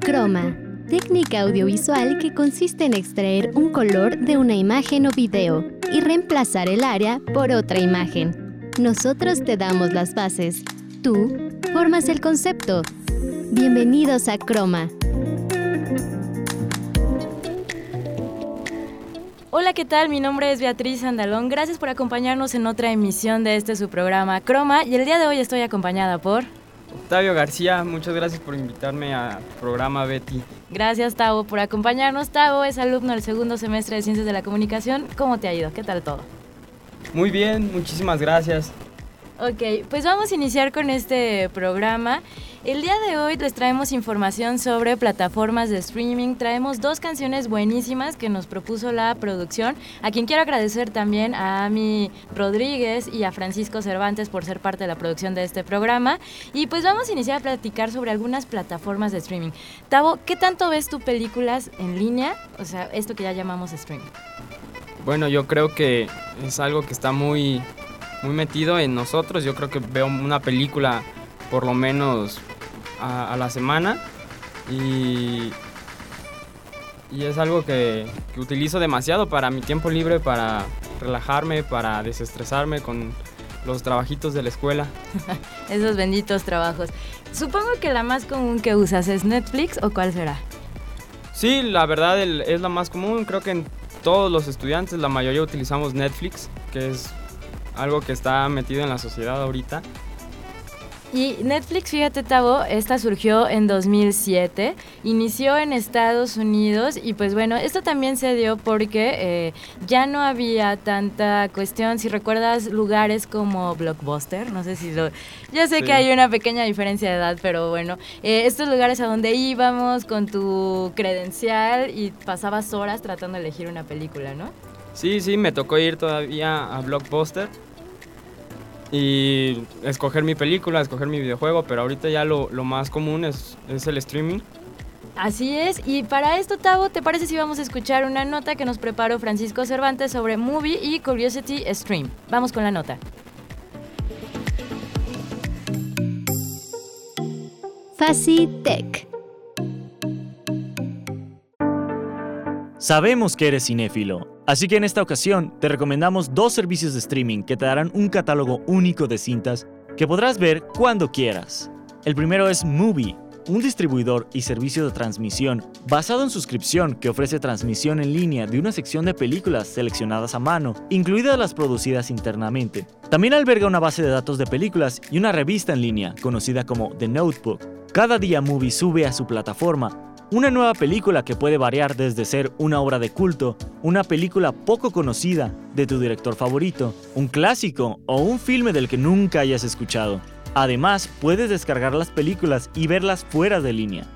Croma, técnica audiovisual que consiste en extraer un color de una imagen o video y reemplazar el área por otra imagen. Nosotros te damos las bases. Tú formas el concepto. Bienvenidos a Croma. Hola, ¿qué tal? Mi nombre es Beatriz Andalón. Gracias por acompañarnos en otra emisión de este su programa Croma y el día de hoy estoy acompañada por Octavio García, muchas gracias por invitarme al programa Betty. Gracias, Tavo, por acompañarnos. Tavo es alumno del segundo semestre de Ciencias de la Comunicación. ¿Cómo te ha ido? ¿Qué tal todo? Muy bien, muchísimas gracias. Ok, pues vamos a iniciar con este programa. El día de hoy les traemos información sobre plataformas de streaming. Traemos dos canciones buenísimas que nos propuso la producción, a quien quiero agradecer también a Ami Rodríguez y a Francisco Cervantes por ser parte de la producción de este programa. Y pues vamos a iniciar a platicar sobre algunas plataformas de streaming. Tavo, ¿qué tanto ves tú películas en línea? O sea, esto que ya llamamos streaming. Bueno, yo creo que es algo que está muy, muy metido en nosotros. Yo creo que veo una película por lo menos a, la semana y, y es algo que, que, utilizo demasiado para mi tiempo libre, para relajarme, para desestresarme con los trabajitos de la escuela. Esos benditos trabajos. Supongo que la más común que usas es Netflix o cuál será? Sí, la verdad es la más común. Creo que en todos los estudiantes, la mayoría utilizamos Netflix, que es algo que está metido en la sociedad ahorita. Y Netflix, fíjate Tavo, esta surgió en 2007, inició en Estados Unidos y pues bueno, esto también se dio porque eh, ya no había tanta cuestión, si recuerdas lugares como Blockbuster, no sé si lo... Ya sé que hay una pequeña diferencia de edad, pero bueno, eh, estos lugares a donde íbamos con tu credencial y pasabas horas tratando de elegir una película, ¿no? Sí, sí, me tocó ir todavía a Blockbuster y escoger mi película, escoger mi videojuego, pero ahorita ya lo, más común es, es, el streaming. Así es, y para esto, Tavo, ¿te parece si vamos a escuchar una nota que nos preparó Francisco Cervantes sobre Movie y Curiosity Stream? Vamos con la nota. Tech Sabemos que eres cinéfilo Así que en esta ocasión te recomendamos dos servicios de streaming que te darán un catálogo único de cintas que podrás ver cuando quieras. El primero es Movie, un distribuidor y servicio de transmisión basado en suscripción que ofrece transmisión en línea de una sección de películas seleccionadas a mano, incluidas las producidas internamente. También alberga una base de datos de películas y una revista en línea conocida como The Notebook. Cada día Movie sube a su plataforma una nueva película que puede variar desde ser una obra de culto, una película poco conocida de tu director favorito, un clásico o un filme del que nunca hayas escuchado. Además, puedes descargar las películas y verlas fuera de línea.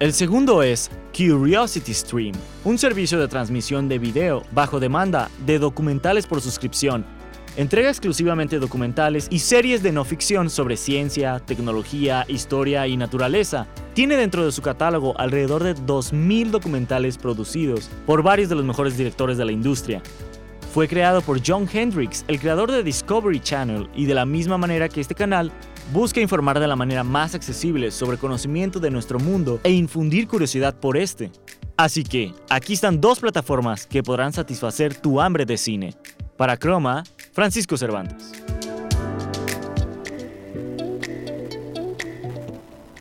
El segundo es Curiosity Stream, un servicio de transmisión de video bajo demanda de documentales por suscripción Entrega exclusivamente documentales y series de no ficción sobre ciencia, tecnología, historia y naturaleza. Tiene dentro de su catálogo alrededor de 2.000 documentales producidos por varios de los mejores directores de la industria. Fue creado por John Hendricks, el creador de Discovery Channel, y de la misma manera que este canal, busca informar de la manera más accesible sobre conocimiento de nuestro mundo e infundir curiosidad por este. Así que, aquí están dos plataformas que podrán satisfacer tu hambre de cine. Para Chroma, Francisco Cervantes.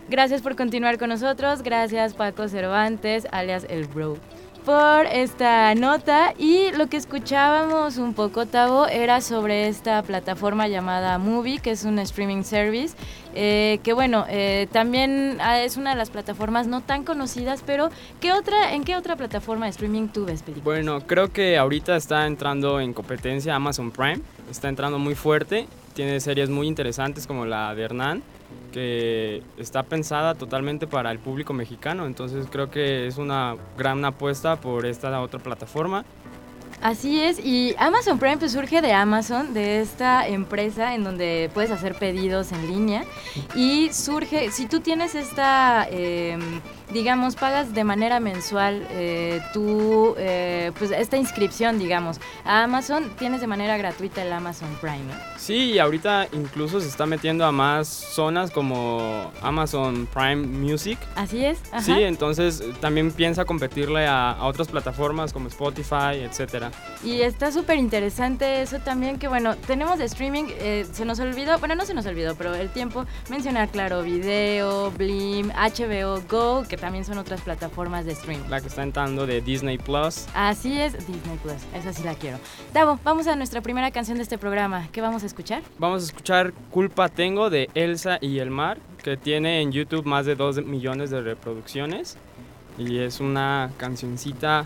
Gracias por continuar con nosotros. Gracias Paco Cervantes, alias El Bro, por esta nota. Y lo que escuchábamos un poco, Tavo, era sobre esta plataforma llamada Movie, que es un streaming service eh, que bueno, eh, también ah, es una de las plataformas no tan conocidas, pero ¿qué otra, ¿en qué otra plataforma de streaming tú ves películas? Bueno, creo que ahorita está entrando en competencia Amazon Prime, está entrando muy fuerte, tiene series muy interesantes como la de Hernán, que está pensada totalmente para el público mexicano, entonces creo que es una gran apuesta por esta otra plataforma Así es, y Amazon Prime pues, surge de Amazon, de esta empresa en donde puedes hacer pedidos en línea y surge, si tú tienes esta... Em, digamos, pagas de manera mensual eh, tú, eh, pues esta inscripción, digamos, a Amazon, tienes de manera gratuita el Amazon Prime, ¿no? Sí, y ahorita incluso se está metiendo a más zonas como Amazon Prime Music. Así es. Ajá. Sí, entonces eh, también piensa competirle a, a otras plataformas como Spotify, etcétera. Y está súper interesante eso también, que bueno, tenemos de streaming, eh, se nos olvidó, bueno, no se nos olvidó, pero el tiempo mencionar, claro, Video, Blim, HBO Go, que también son otras plataformas de streaming. La que está entrando de Disney Plus. Así es, Disney Plus, esa sí la quiero. Davo, vamos a nuestra primera canción de este programa. ¿Qué vamos a escuchar? Vamos a escuchar Culpa Tengo de Elsa y el Mar, que tiene en YouTube más de 2 millones de reproducciones. Y es una cancioncita.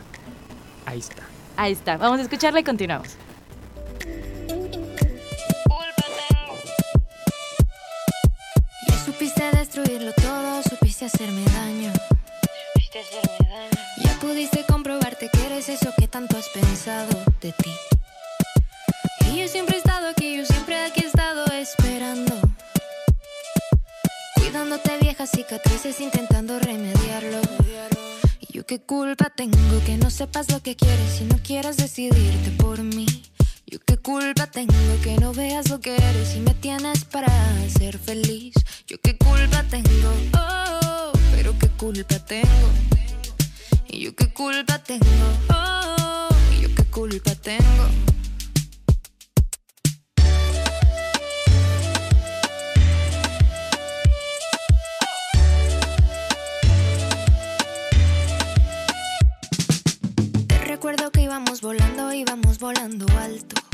Ahí está. Ahí está, vamos a escucharla y continuamos. Ya supiste destruirlo todo, supiste hacerme daño. Ya pudiste comprobarte que eres eso que tanto has pensado de ti. Y yo siempre he estado aquí, yo siempre aquí he estado esperando. Cuidándote viejas cicatrices, intentando remediarlo. Y yo qué culpa tengo que no sepas lo que quieres y no quieras decidirte por mí. Yo qué culpa tengo que no veas lo que eres y me tienes para ser feliz. Yo qué culpa tengo, oh, pero qué culpa tengo. Y yo qué culpa tengo, oh, y yo qué culpa tengo. Te recuerdo que íbamos volando, íbamos volando alto.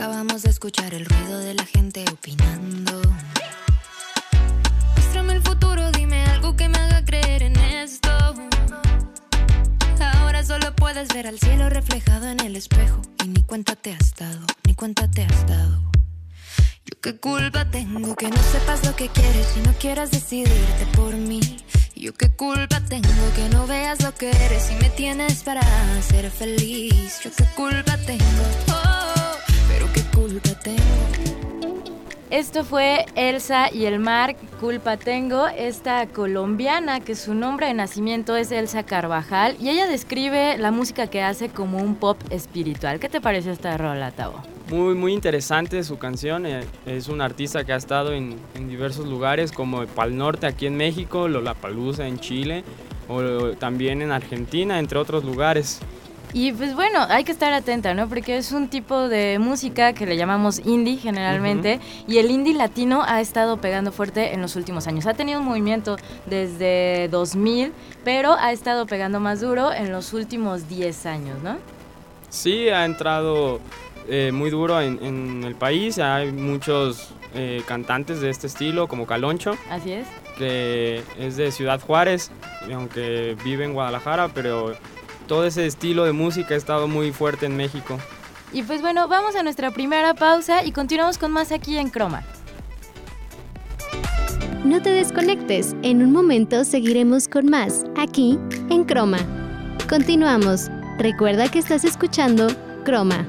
Dejábamos de escuchar el ruido de la gente opinando. Muéstrame el futuro, dime algo que me haga creer en esto. Ahora solo puedes ver al cielo reflejado en el espejo. Y ni cuenta te has dado, ni cuenta te has dado. Yo qué culpa tengo que no sepas lo que quieres y no quieras decidirte por mí. Yo qué culpa tengo que no veas lo que eres y me tienes para ser feliz. Yo qué culpa tengo, culpa tengo. Esto fue Elsa y el mar, culpa tengo, esta colombiana que su nombre de nacimiento es Elsa Carvajal y ella describe la música que hace como un pop espiritual. ¿Qué te pareció esta rola, Tavo? Muy, muy interesante su canción. eh, Es un artista que ha estado en, en diversos lugares como Pal Norte aquí en México, Lollapalooza en Chile o también en Argentina, entre otros lugares. Y pues bueno, hay que estar atenta, ¿no? Porque es un tipo de música que le llamamos indie generalmente y el indie latino ha estado pegando fuerte en los últimos años. Ha tenido un movimiento desde 2000, pero ha estado pegando más duro en los últimos 10 años, ¿no? Sí, ha entrado eh, muy duro en, en el país. Hay muchos eh, cantantes de este estilo, como Caloncho, Así es. que es de Ciudad Juárez, aunque vive en Guadalajara, pero todo ese estilo de música ha estado muy fuerte en México. Y pues bueno, vamos a nuestra primera pausa y continuamos con más aquí en Croma. No te desconectes, en un momento seguiremos con más, aquí en Croma. Continuamos. Recuerda que estás escuchando Croma.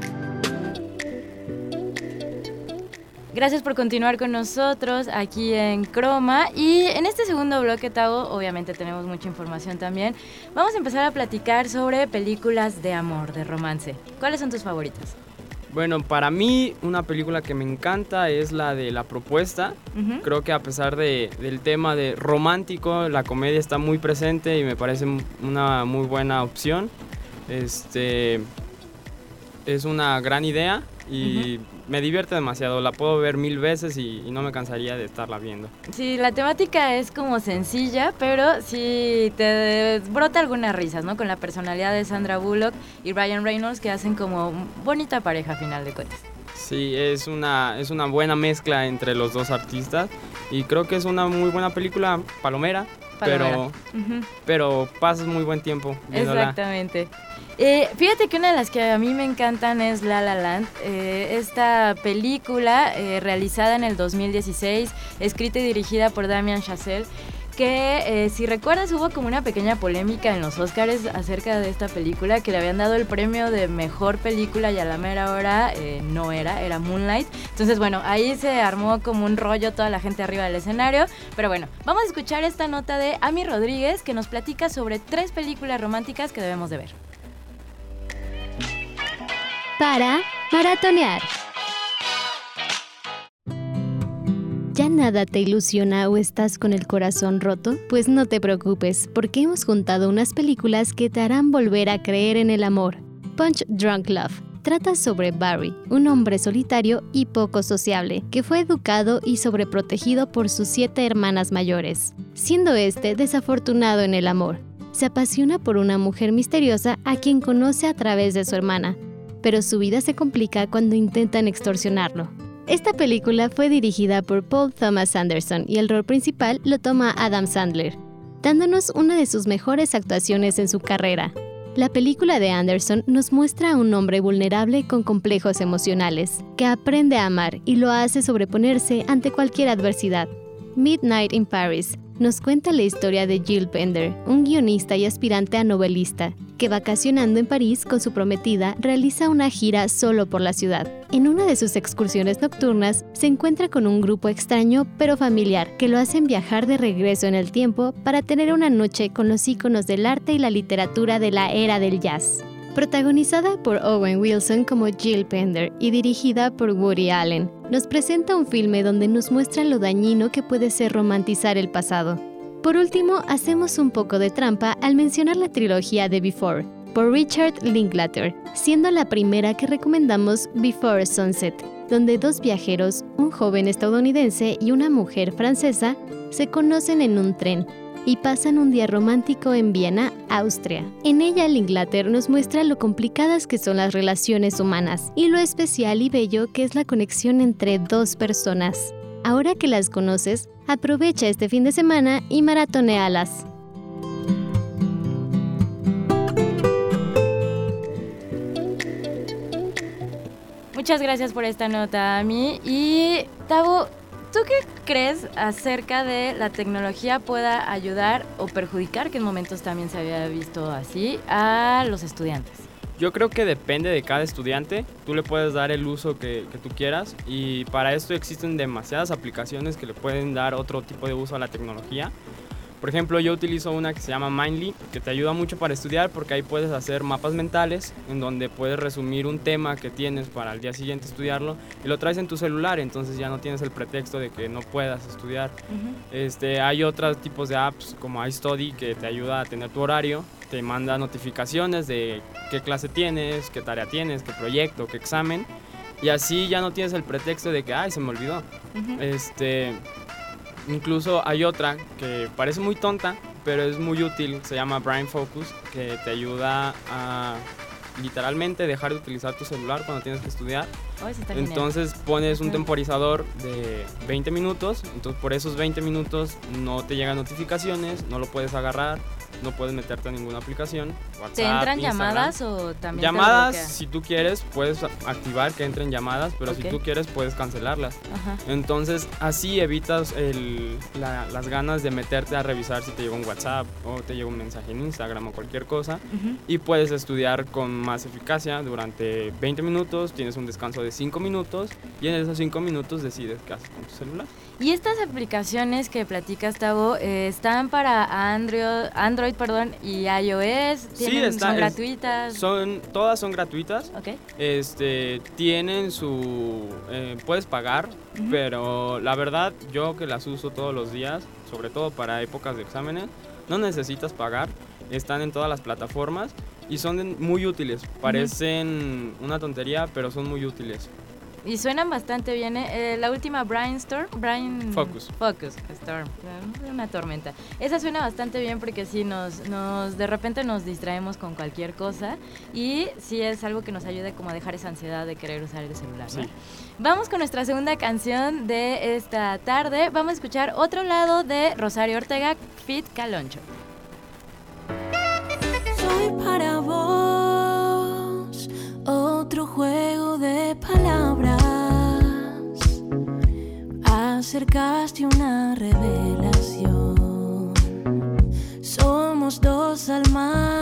Gracias por continuar con nosotros aquí en Croma. Y en este segundo bloque, Tavo, obviamente tenemos mucha información también. Vamos a empezar a platicar sobre películas de amor, de romance. ¿Cuáles son tus favoritas? Bueno, para mí una película que me encanta es la de La Propuesta. Creo que a pesar de- del tema de romántico, la comedia está muy presente y me parece una muy buena opción. Este es una gran idea y me divierte demasiado. La puedo ver mil veces y, y no me cansaría de estarla viendo. Sí, la temática es como sencilla, pero sí te brota algunas risas, ¿no? Con la personalidad de Sandra Bullock y Ryan Reynolds que hacen como bonita pareja a final de cuentas. Sí, es una, es una buena mezcla entre los dos artistas y creo que es una muy buena película palomera, Palomera. pero Ujú. pero pasas muy buen tiempo viéndola. Exactamente. Eh, fíjate que una de las que a mí me encantan es La La Land. Eh, esta película eh, realizada en el 2016, escrita y dirigida por Damien Chazelle, que eh, si recuerdas hubo como una pequeña polémica en los Oscars acerca de esta película, que le habían dado el premio de mejor película y a la mera hora eh, no era, era Moonlight. Entonces bueno, ahí se armó como un rollo toda la gente arriba del escenario. Pero bueno, vamos a escuchar esta nota de Ami Rodríguez que nos platica sobre tres películas románticas que debemos de ver. Para maratonear. ¿Ya nada te ilusiona o estás con el corazón roto? Pues no te preocupes, porque hemos juntado unas películas que te harán volver a creer en el amor. Punch Drunk Love trata sobre Barry, un hombre solitario y poco sociable, que fue educado y sobreprotegido por sus siete hermanas mayores, siendo este desafortunado en el amor. Se apasiona por una mujer misteriosa a quien conoce a través de su hermana, pero su vida se complica cuando intentan extorsionarlo. Esta película fue dirigida por Paul Thomas Anderson y el rol principal lo toma Adam Sandler, dándonos una de sus mejores actuaciones en su carrera. La película de Anderson nos muestra a un hombre vulnerable con complejos emocionales, que aprende a amar y lo hace sobreponerse ante cualquier adversidad. Midnight in Paris nos cuenta la historia de Jill Bender, un guionista y aspirante a novelista, que vacacionando en París con su prometida realiza una gira solo por la ciudad. En una de sus excursiones nocturnas se encuentra con un grupo extraño pero familiar que lo hacen viajar de regreso en el tiempo para tener una noche con los íconos del arte y la literatura de la era del jazz. Protagonizada por Owen Wilson como Jill Pender y dirigida por Woody Allen, nos presenta un filme donde nos muestra lo dañino que puede ser romantizar el pasado. Por último, hacemos un poco de trampa al mencionar la trilogía de Before, por Richard Linklater, siendo la primera que recomendamos Before Sunset, donde dos viajeros, un joven estadounidense y una mujer francesa, se conocen en un tren y pasan un día romántico en Viena, Austria. En ella, el Inglaterra nos muestra lo complicadas que son las relaciones humanas y lo especial y bello que es la conexión entre dos personas. Ahora que las conoces, aprovecha este fin de semana y maratonealas. Muchas gracias por esta nota, Ami. Y Tavo, ¿Tú qué crees acerca de la tecnología pueda ayudar o perjudicar, que en momentos también se había visto así, a los estudiantes? Yo creo que depende de cada estudiante. Tú le puedes dar el uso que, que, tú quieras y para esto existen demasiadas aplicaciones que le pueden dar otro tipo de uso a la tecnología. Por ejemplo, yo utilizo una que se llama Mindly, que te ayuda mucho para estudiar porque ahí puedes hacer mapas mentales en donde puedes resumir un tema que tienes para el día siguiente estudiarlo y lo traes en tu celular, entonces ya no tienes el pretexto de que no puedas estudiar. este, hay otros tipos de apps como iStudy que te ayuda a tener tu horario, te manda notificaciones de qué clase tienes, qué tarea tienes, qué proyecto, qué examen. Y así ya no tienes el pretexto de que, ay, se me olvidó. Este, Incluso hay otra que parece muy tonta, pero es muy útil, se llama Brain Focus, que te ayuda a literalmente dejar de utilizar tu celular cuando tienes que estudiar. Oh, entonces pones un temporizador de 20 minutos, entonces por esos 20 minutos no te llegan notificaciones, no lo puedes agarrar, no puedes meterte a ninguna aplicación. WhatsApp, ¿Te entran Instagram. llamadas o también Llamadas, te si tú quieres, puedes activar que entren llamadas, pero Ok. si tú quieres, puedes cancelarlas. Ajá. Entonces, así evitas el- la- las ganas de meterte a revisar si te llegó un WhatsApp o te llegó un mensaje en Instagram o cualquier cosa. Ujú. Y puedes estudiar con más eficacia durante 20 minutos, tienes un descanso de 5 minutos y en esos 5 minutos decides qué haces con tu celular. Y estas aplicaciones que platicas, Tavo, eh, están para Android, Android perdón, y iOS. Sí, ¿Tienen- está- son es- gratuitas. Son, todas son gratuitas. Este, tienen su... eh, puedes pagar, pero la verdad yo que las uso todos los días, sobre todo para épocas de exámenes, no necesitas pagar. Están en todas las plataformas y son muy útiles. Parecen una tontería, pero son muy útiles. Y suenan bastante bien. ¿eh? Eh, la última Brainstorm, Brain Focus. Focus Storm, una tormenta. Esa suena bastante bien porque sí nos, nos de repente nos distraemos con cualquier cosa y sí es algo que nos ayuda como a dejar esa ansiedad de querer usar el celular. ¿no? Sí. Vamos con nuestra segunda canción de esta tarde. Vamos a escuchar otro lado de Rosario Ortega, Fit Caloncho. otro juego de palabras, acercaste una revelación. Somos dos almas.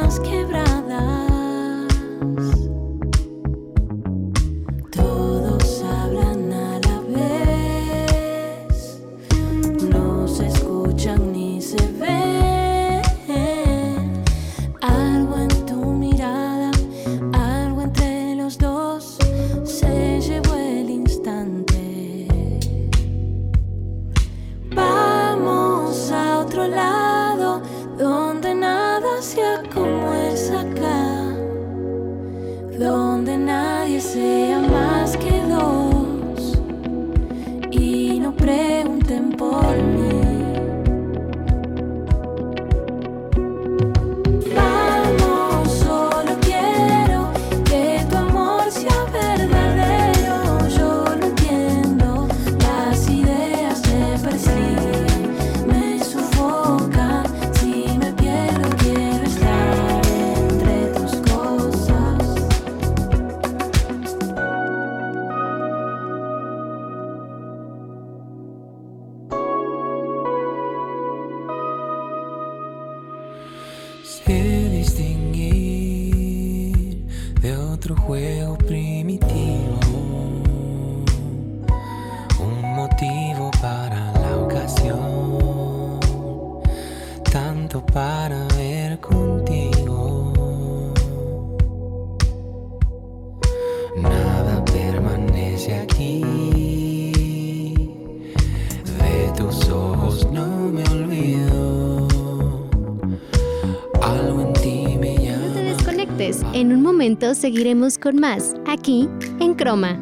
Momento seguiremos con más, aquí, en Croma.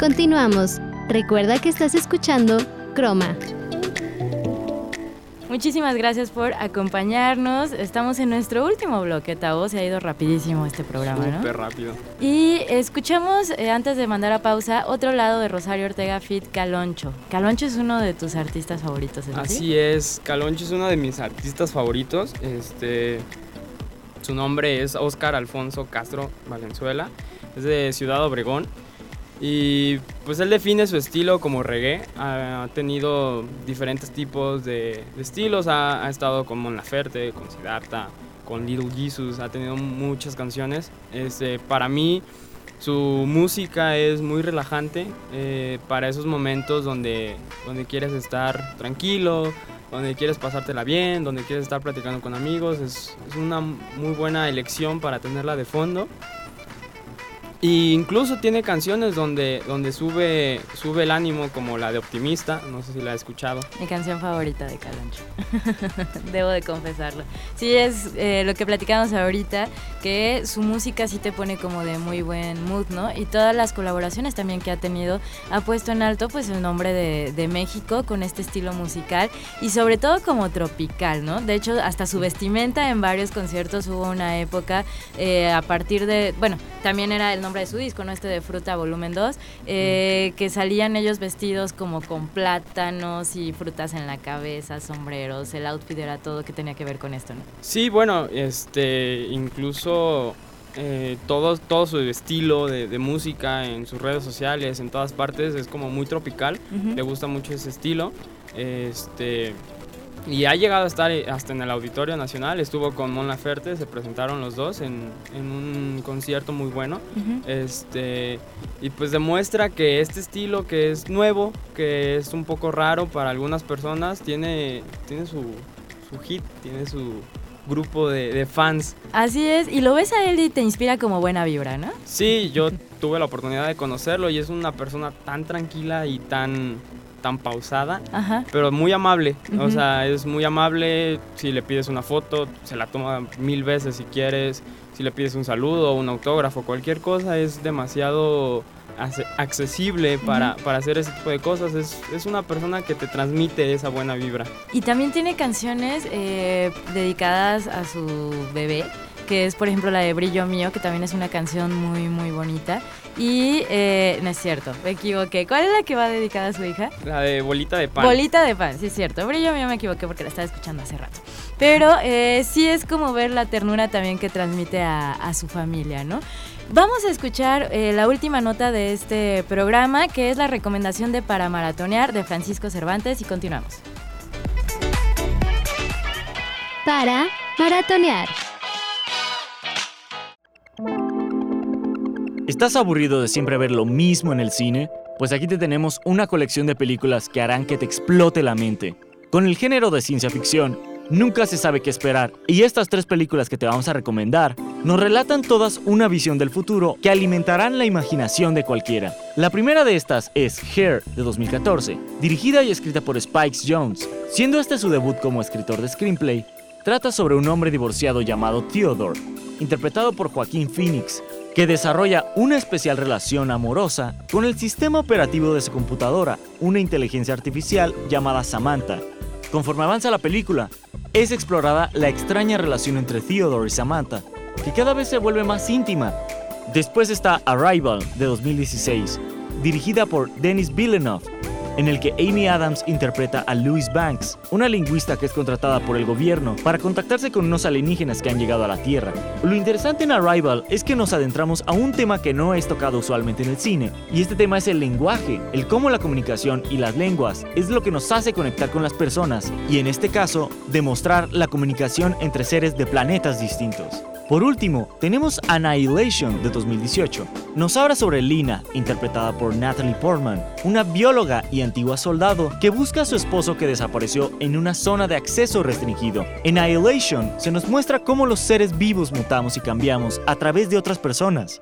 Continuamos. Recuerda que estás escuchando Croma. Muchísimas gracias por acompañarnos. Estamos en nuestro último bloque, Tavo. Se ha ido rapidísimo este programa, ¿no? Súper rápido. Y escuchamos, eh, antes de mandar a pausa, otro lado de Rosario Ortega Fit Caloncho. Caloncho es uno de tus artistas favoritos, ¿es así? Así es, Caloncho es uno de mis artistas favoritos. Este, su nombre es Oscar Alfonso Castro Valenzuela. Es de Ciudad Obregón. Y pues él define su estilo como reggae. Ha tenido diferentes tipos de, de estilos. Ha, ha estado con Mon Laferte, con Siddhartha, con Little Jesus. Ha tenido muchas canciones. Este, para mí, su música es muy relajante eh, para esos momentos donde, donde quieres estar tranquilo, donde quieres pasártela bien, donde quieres estar platicando con amigos. Es, es una muy buena elección para tenerla de fondo. Y incluso tiene canciones donde, donde sube, sube el ánimo, como la de Optimista, no sé si la he escuchado. Mi canción favorita de Caloncho. Debo de confesarlo. Sí, es eh, lo que platicamos ahorita, que su música sí te pone como de muy buen mood, ¿no? Y todas las colaboraciones también que ha tenido ha puesto en alto pues el nombre de, de México con este estilo musical y sobre todo como tropical, ¿no? De hecho, hasta su vestimenta en varios conciertos hubo una época eh, a partir de, bueno, también era el nombre de su disco, ¿no? Este de Fruta Volumen 2, eh, que salían ellos vestidos como con plátanos y frutas en la cabeza, sombreros, el outfit era todo que tenía que ver con esto, ¿no? Sí, bueno, este, incluso eh, todo, todo su estilo de, de música en sus redes sociales, en todas partes, es como muy tropical. Le gusta mucho ese estilo. Este, y ha llegado a estar eh, hasta en el Auditorio Nacional. Estuvo con Mon Laferte, se presentaron los dos en, en un concierto muy bueno. Este, y pues demuestra que este estilo que es nuevo, que es un poco raro para algunas personas, tiene, tiene su, su hit, tiene su grupo de, de fans. Así es, y lo ves a él y te inspira como buena vibra, ¿no? Sí, yo tuve la oportunidad de conocerlo y es una persona tan tranquila y tan, tan pausada, Ajá. pero muy amable. O Ujú. sea, es muy amable. Si le pides una foto, se la toma mil veces si quieres. Si le pides un saludo, un autógrafo, cualquier cosa, es demasiado accesible para, para hacer ese tipo de cosas. Es, es una persona que te transmite esa buena vibra. Y también tiene canciones eh, dedicadas a su bebé, que es por ejemplo la de Brillo Mío, que también es una canción muy, muy bonita. Y eh, no es cierto, me equivoqué. ¿Cuál es la que va dedicada a su hija? La de bolita de pan. Bolita de pan, sí es cierto. Brillo Mío me equivoqué porque la estaba escuchando hace rato. Pero eh, sí es como ver la ternura también que transmite a, a su familia, ¿no? Vamos a escuchar eh, la última nota de este programa, que es la recomendación de Para Maratonear de Francisco Cervantes y continuamos. Para Maratonear. ¿Estás aburrido de siempre ver lo mismo en el cine? Pues aquí te tenemos una colección de películas que harán que te explote la mente. Con el género de ciencia ficción, nunca se sabe qué esperar, y estas tres películas que te vamos a recomendar nos relatan todas una visión del futuro que alimentarán la imaginación de cualquiera. La primera de estas es Hair de 2014, dirigida y escrita por Spike Jones. Siendo este su debut como escritor de screenplay, trata sobre un hombre divorciado llamado Theodore, interpretado por Joaquín Phoenix, que desarrolla una especial relación amorosa con el sistema operativo de su computadora, una inteligencia artificial llamada Samantha. Conforme avanza la película, es explorada la extraña relación entre Theodore y Samantha, que cada vez se vuelve más íntima. Después está Arrival de 2016, dirigida por Denis Villeneuve, en el que Amy Adams interpreta a Louise Banks, una lingüista que es contratada por el gobierno para contactarse con unos alienígenas que han llegado a la Tierra. Lo interesante en Arrival es que nos adentramos a un tema que no es tocado usualmente en el cine, y este tema es el lenguaje, el cómo la comunicación y las lenguas es lo que nos hace conectar con las personas, y en este caso, demostrar la comunicación entre seres de planetas distintos. Por último, tenemos Annihilation de 2018. Nos habla sobre Lina, interpretada por Natalie Portman, una bióloga y antigua soldado que busca a su esposo que desapareció en una zona de acceso restringido. En Annihilation se nos muestra cómo los seres vivos mutamos y cambiamos a través de otras personas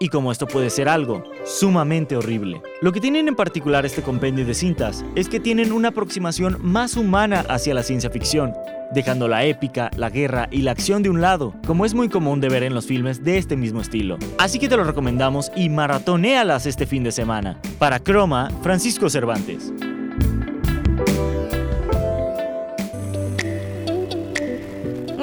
y cómo esto puede ser algo sumamente horrible. Lo que tienen en particular este compendio de cintas es que tienen una aproximación más humana hacia la ciencia ficción, dejando la épica, la guerra y la acción de un lado, como es muy común de ver en los filmes de este mismo estilo. Así que te lo recomendamos y maratonealas este fin de semana. Para Croma, Francisco Cervantes.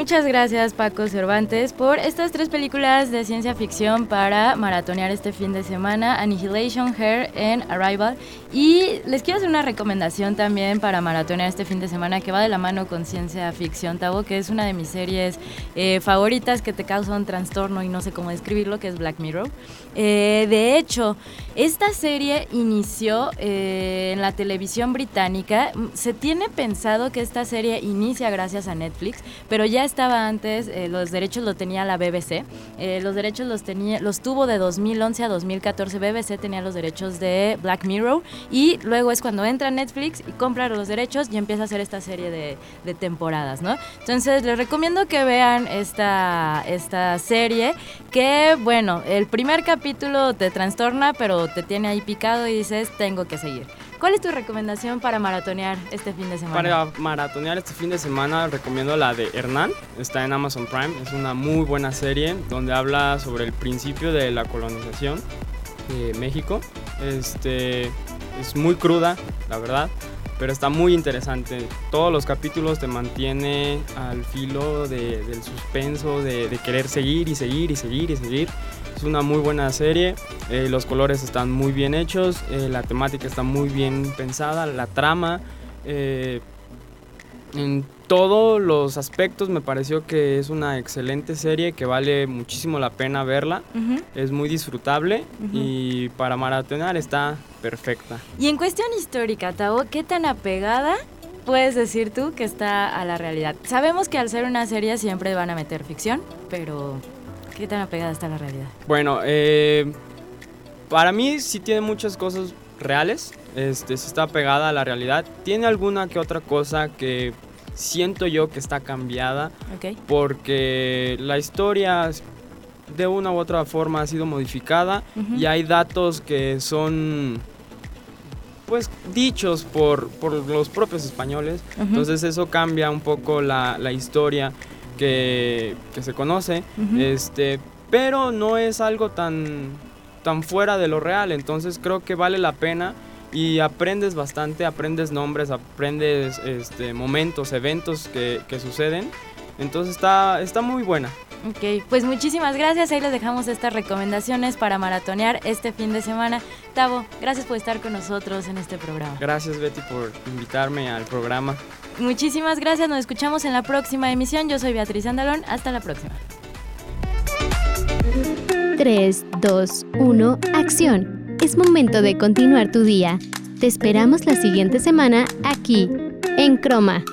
Muchas gracias Paco Cervantes por estas tres películas de ciencia ficción para maratonear este fin de semana, Annihilation, Hair and Arrival. Y les quiero hacer una recomendación también para maratonear este fin de semana que va de la mano con ciencia ficción, Tavo, que es una de mis series eh, favoritas que te causa un trastorno y no sé cómo describirlo, que es Black Mirror. Eh, de hecho, esta serie inició eh, en la televisión británica. Se tiene pensado que esta serie inicia gracias a Netflix, pero ya estaba antes, eh, los derechos los tenía la BBC. los derechos los, tenía, los tuvo de 2011 a 2014. BBC tenía los derechos de Black Mirror y luego es cuando entra Netflix y compra los derechos y empieza a hacer esta serie de, de temporadas, ¿no? Entonces les recomiendo que vean esta, esta serie que, bueno, el primer capítulo te trastorna, pero te tiene ahí picado y dices, tengo que seguir. ¿Cuál es tu recomendación para maratonear este fin de semana? Para maratonear este fin de semana recomiendo la de Hernán, está en Amazon Prime, es una muy buena serie donde habla sobre el principio de la colonización de México. Este, es muy cruda, la verdad, pero está muy interesante. Todos los capítulos te mantiene al filo del suspenso, de, de querer seguir y seguir y seguir y seguir. Es una muy buena serie, eh, los colores están muy bien hechos, eh, la temática está muy bien pensada, la trama, eh, en todos los aspectos me pareció que es una excelente serie que vale muchísimo la pena verla, es muy disfrutable y para maratonar está perfecta. Y en cuestión histórica, Tao, ¿qué tan apegada puedes decir tú que está a la realidad? Sabemos que al ser una serie siempre van a meter ficción, pero ¿Qué tan apegada está la realidad? Bueno, eh, para mí sí tiene muchas cosas reales. Este, sí está pegada a la realidad. Tiene alguna que otra cosa que siento yo que está cambiada. Porque la historia de una u otra forma ha sido modificada y hay datos que son pues dichos por, por los propios españoles. Entonces eso cambia un poco la, la historia que, se conoce, este, pero no es algo tan, tan fuera de lo real, entonces creo que vale la pena y aprendes bastante, aprendes nombres, aprendes este, momentos, eventos que, que suceden, entonces está, está muy buena. Ok, pues muchísimas gracias. Ahí les dejamos estas recomendaciones para maratonear este fin de semana. Tavo, gracias por estar con nosotros en este programa. Gracias Betty por invitarme al programa. Muchísimas gracias, nos escuchamos en la próxima emisión. Yo soy Beatriz Andalón, hasta la próxima. 3, 2, 1, acción. Es momento de continuar tu día. Te esperamos la siguiente semana aquí, en Croma.